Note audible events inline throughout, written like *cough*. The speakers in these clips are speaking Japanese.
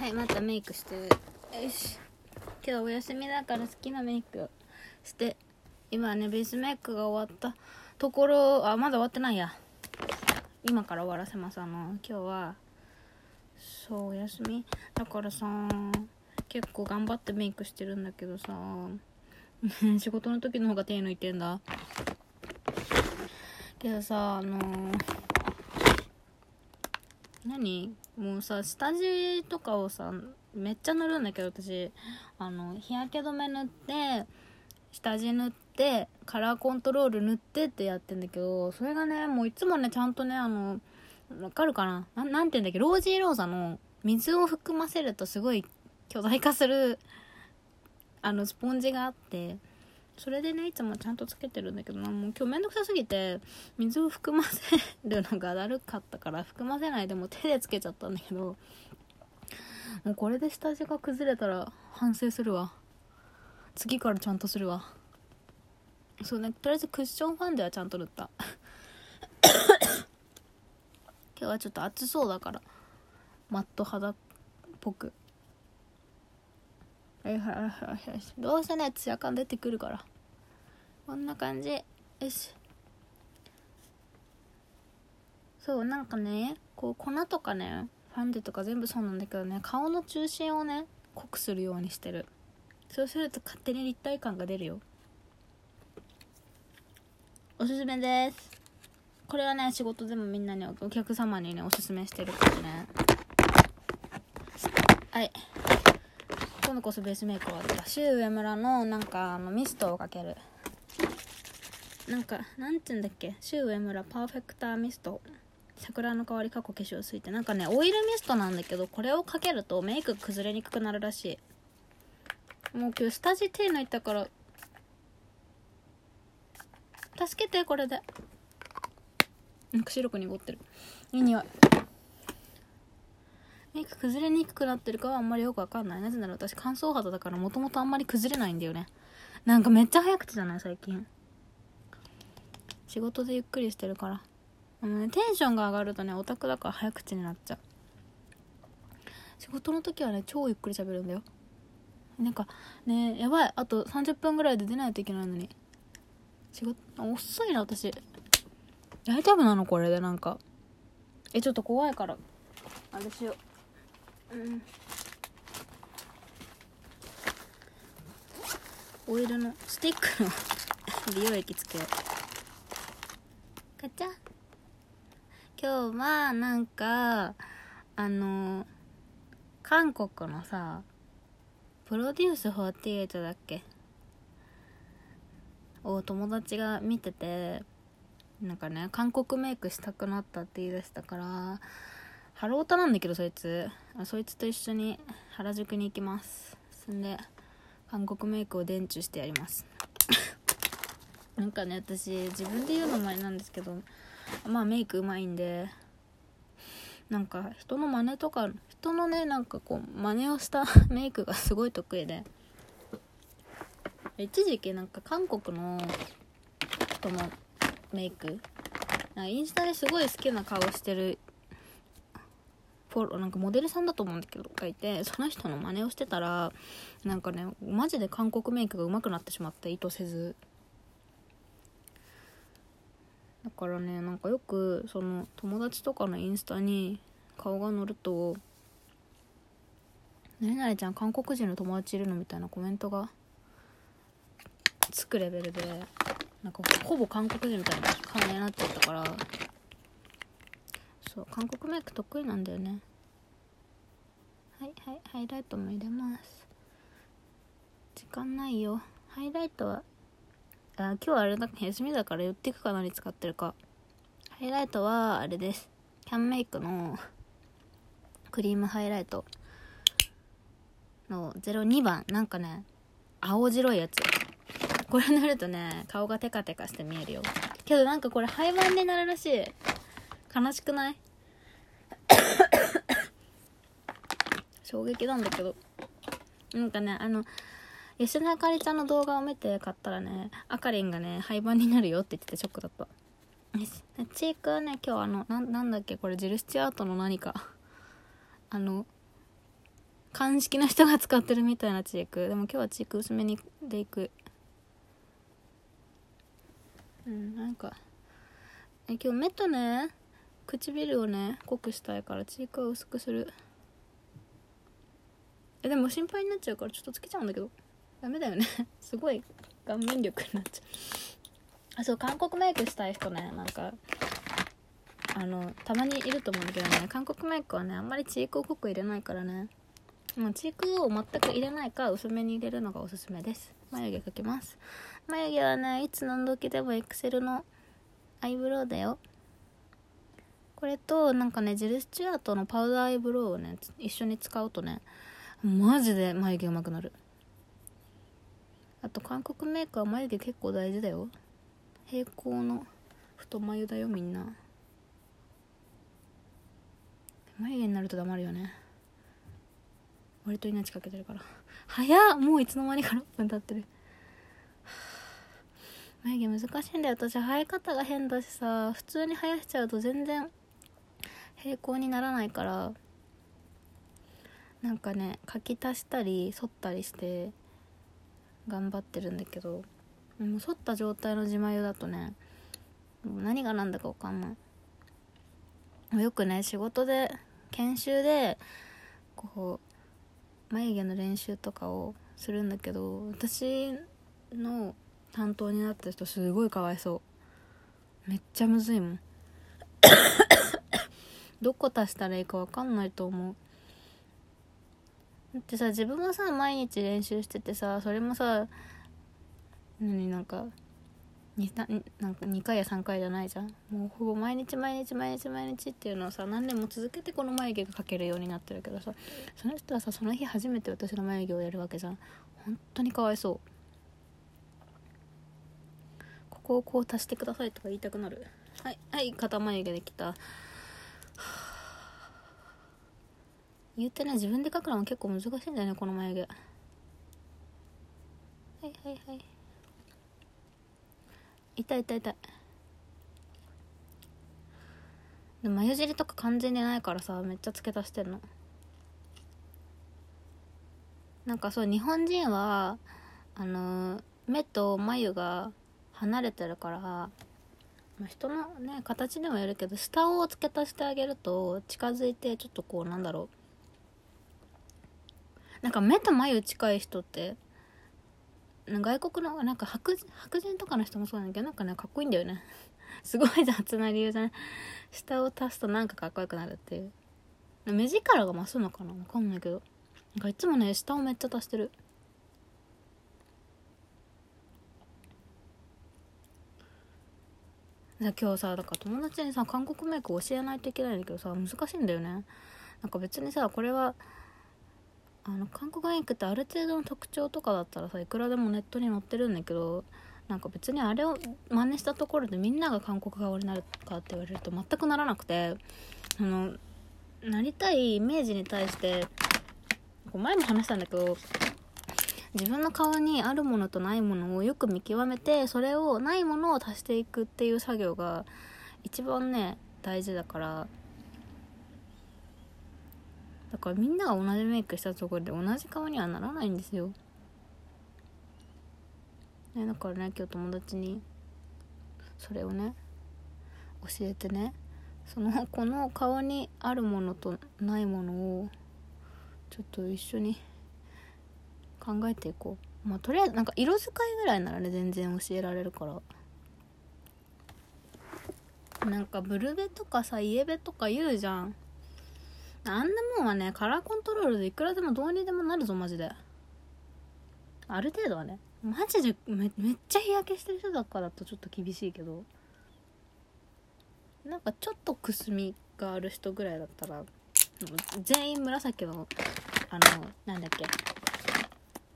はいまたメイクして。るよし。今日お休みだから好きなメイクをして。今ねベースメイクが終わった。ところあまだ終わってないや。今から終わらせます。あの今日はそうお休み。だからさ結構頑張ってメイクしてるんだけどさ *laughs* 仕事の時の方が手抜いてんだ。けどさあの何？もうさ下地とかをさめっちゃ塗るんだけど私。あの日焼け止め塗って下地塗ってカラーコントロール塗ってってやってんだけどそれがねもういつもねちゃんとねあのわかるかな？ななんて言うんだっけ？ロージーローザの水を含ませるとすごい巨大化するあのスポンジがあって。それでねいつもちゃんとつけてるんだけどな。もう今日めんどくさすぎて水を含ませるのがだるかったから含ませないでも手でつけちゃったんだけど。もうこれで下地が崩れたら反省するわ。次からちゃんとするわ。そうねとりあえずクッションファンデはちゃんと塗った。*laughs* 今日はちょっと暑そうだからマット肌っぽくはいはいはいはい。どうせねツヤ感出てくるから。こんな感じ。よし。そうなんかねこう粉とかねファンデとか全部そうなんだけどね顔の中心をね濃くするようにしてる。そうすると勝手に立体感が出るよ。おすすめです。これはね仕事でもみんなにお客様にねおすすめしてるからね。はい。今度こそベースメイク終わったシュウ上村のなんかあのミストをかける。なんかなんて言うんだっけ？シュウ上村パーフェクターミスト。桜の香り過去化粧水って。なんかねオイルミストなんだけどこれをかけるとメイク崩れにくくなるらしい。もう今日下地手抜いたから助けてこれで。なんか白く濁ってる。いい匂い。メイク崩れにくくなってるかはあんまりよくわかんない。なぜなら私乾燥肌だからもともとあんまり崩れないんだよね。なんかめっちゃ早口じゃない？最近。仕事でゆっくりしてるから。あのねテンションが上がるとねオタクだから早口になっちゃう。仕事の時はね超ゆっくり喋るんだよ。なんかねやばい。あと30分ぐらいで出ないといけないのに。仕事遅いな私。大丈夫なの？これでなんか。えちょっと怖いから。あれしよう。うん。オイルのスティックの *laughs* 美容液つけよう。ガチャ。今日はなんかあの韓国のさプロデュース48だっけ？を友達が見ててなんかね韓国メイクしたくなったって言い出したからハロータなんだけどそいつ。あそいつと一緒に原宿に行きます。そんで韓国メイクを伝授してやります。*laughs* なんかね私自分で言うのもあれなんですけどまあメイクうまいんでなんか人の真似とか人のねなんかこう真似をした *laughs* メイクがすごい得意で一時期なんか韓国の人のメイクなんかインスタですごい好きな顔してるフォローなんかモデルさんだと思うんだけどがいてその人の真似をしてたらなんかねマジで韓国メイクが上手くなってしまって意図せずだからねなんかよくその友達とかのインスタに顔が載ると「何々ちゃん韓国人の友達いるの?」みたいなコメントがつくレベルでなんかほぼ韓国人みたいな感じになっちゃったからそう韓国メイク得意なんだよね。はいはいハイライトも入れます。時間ないよ。ハイライトはあ今日あれだ休みだから寄っていくか何使ってるか。ハイライトはあれです。キャンメイクのクリームハイライト。の02番。なんかね青白いやつ。これ塗るとね顔がテカテカして見えるよ。けどなんかこれ廃盤になるらしい。悲しくない？衝撃なんだけど。なんかねあの吉田あかりちゃんの動画を見て買ったらねあかりんがね廃盤になるよって言っててショックだった。チークはね今日あのななんだっけこれジルスチュアートの何か。あの鑑識の人が使ってるみたいなチーク。でも今日はチーク薄めにでいく。うんなんか。え今日目とね唇をね濃くしたいからチークは薄くする。えでも心配になっちゃうからちょっとつけちゃうんだけど。ダメだよね。*laughs* すごい顔面力になっちゃう。あそう韓国メイクしたい人ね。なんかあのたまにいると思うんだけどね。韓国メイクはねあんまりチークを濃く入れないからね。もうチークを全く入れないか薄めに入れるのがおすすめです。眉毛描きます。眉毛はねいつ何時でもエクセルのアイブロウだよ。これとなんかねジェル・スチュアートのパウダーアイブロウをね一緒に使うとねマジで眉毛上手くなる。あと韓国メーカー眉毛結構大事だよ。平行の太眉だよみんな。眉毛になると黙るよね。割と命かけてるから。早っもういつの間にか6分経ってる。眉毛難しいんだよ。私生え方が変だしさ。普通に生やしちゃうと全然平行にならないから。なんかね書き足したり剃ったりして頑張ってるんだけどもう剃った状態の自眉だとねもう何が何だか分かんない。よくね仕事で研修でこう眉毛の練習とかをするんだけど私の担当になった人すごいかわいそう。めっちゃむずいもん。*coughs* どこ足したらいいか分かんないと思うだってさ自分もさ毎日練習しててさそれもさ何なんか 2, なんか2回や3回じゃないじゃん。もうほぼ毎日毎日毎日毎日っていうのをさ何年も続けてこの眉毛が描けるようになってるけどさその人はさその日初めて私の眉毛をやるわけじゃん。本当にかわいそう。ここをこう足してくださいとか言いたくなる。はいはい肩眉毛できた。言ってね自分で描くのも結構難しいんだよねこの眉毛。はいはいはい。痛い痛い痛い。で眉尻とか完全にないからさめっちゃ付け足してんの。なんかそう日本人はあの目と眉が離れてるから、まあ、人のね形でもやるけど下を付け足してあげると近づいてちょっとこうなんだろう。なんか目と眉近い人って外国のなんか白白人とかの人もそうなんだけどなんかねかっこいいんだよね。*laughs* すごい雑な理由じゃない？下を足すとなんかかっこよくなるっていう。目力が増すのかな？わかんないけど。なんかいつもね下をめっちゃ足してる。じゃ今日さだから友達にさ韓国メイク教えないといけないんだけどさ難しいんだよね。なんか別にさこれはあの韓国メイクってある程度の特徴とかだったらさいくらでもネットに載ってるんだけどなんか別にあれを真似したところでみんなが韓国顔になるかって言われると全くならなくてあのなりたいイメージに対して前も話したんだけど自分の顔にあるものとないものをよく見極めてそれをないものを足していくっていう作業が一番ね大事だからだからみんなが同じメイクしたところで同じ顔にはならないんですよ、ね、だからね今日友達にそれをね教えてねその *laughs* この顔にあるものとないものをちょっと一緒に考えていこう。まあとりあえずなんか色使いぐらいならね全然教えられるから。なんかブルベとかさイエベとか言うじゃん。あんなもんはね、カラーコントロールでいくらでもどうにでもなるぞ、マジで。ある程度はね。マジでめめっちゃ日焼けしてる人だからだとちょっと厳しいけど。なんかちょっとくすみがある人ぐらいだったら、全員紫の、あの、なんだっけ。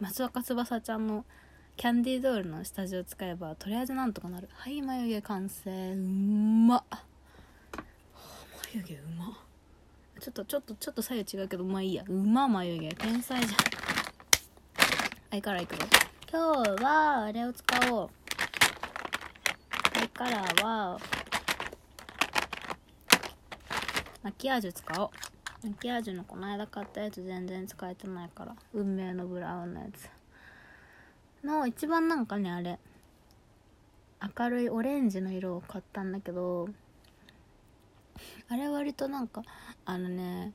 松若翼ちゃんのキャンディードールの下地を使えば、とりあえずなんとかなる。はい、眉毛完成。うまっ。眉毛うまっ。ちょっとちょっとちょっと左右違うけどまあいいや。馬眉毛天才じゃん。アイカラーいくよ今日はあれを使おう。アイカラーはマキアージュ使おう。マキアージュのこの間買ったやつ全然使えてないから。運命のブラウンのやつ。の一番なんかねあれ。明るいオレンジの色を買ったんだけどあれ割となんかあのね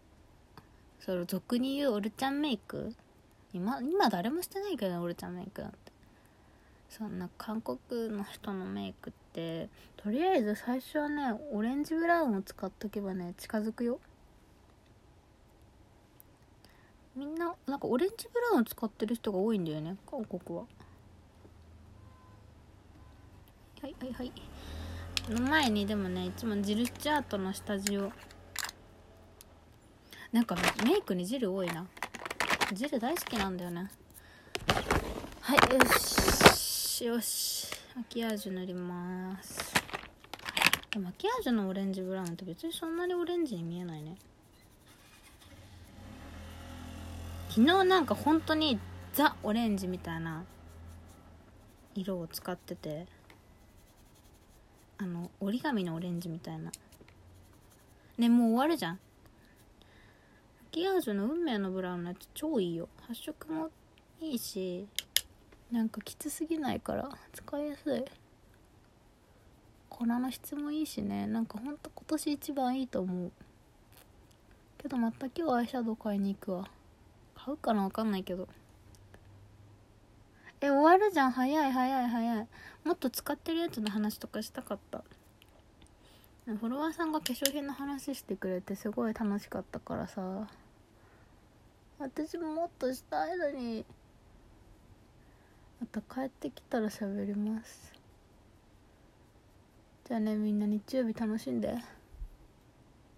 その俗に言うオルちゃんメイク？今今誰もしてないけどオルちゃんメイクなんて。そんな韓国の人のメイクってとりあえず最初はねオレンジブラウンを使っとけばね近づくよ。みんななんかオレンジブラウン使ってる人が多いんだよね韓国は。はいはいはい。の前にでもねいつもジルチャートの下地を。なんかメイクにジル多いな。ジル大好きなんだよね。はいよしよし。マキアージュ塗ります。マキアージュのオレンジブラウンって別にそんなにオレンジに見えないね。昨日なんか本当にザ・オレンジみたいな色を使ってて。あの折り紙のオレンジみたいな。ねもう終わるじゃん。マキアージュの運命のブラウンのやつ超いいよ。発色もいいしなんかきつすぎないから使いやすい。粉の質もいいしね。なんかほんと今年一番いいと思う。けどまた今日アイシャドウ買いに行くわ。買うかなわかんないけど。え終わるじゃん。早い早い早い。もっと使ってるやつの話とかしたかった。フォロワーさんが化粧品の話してくれてすごい楽しかったからさ。私ももっとしたいのに。また帰ってきたら喋ります。じゃあねみんな日曜日楽しんで。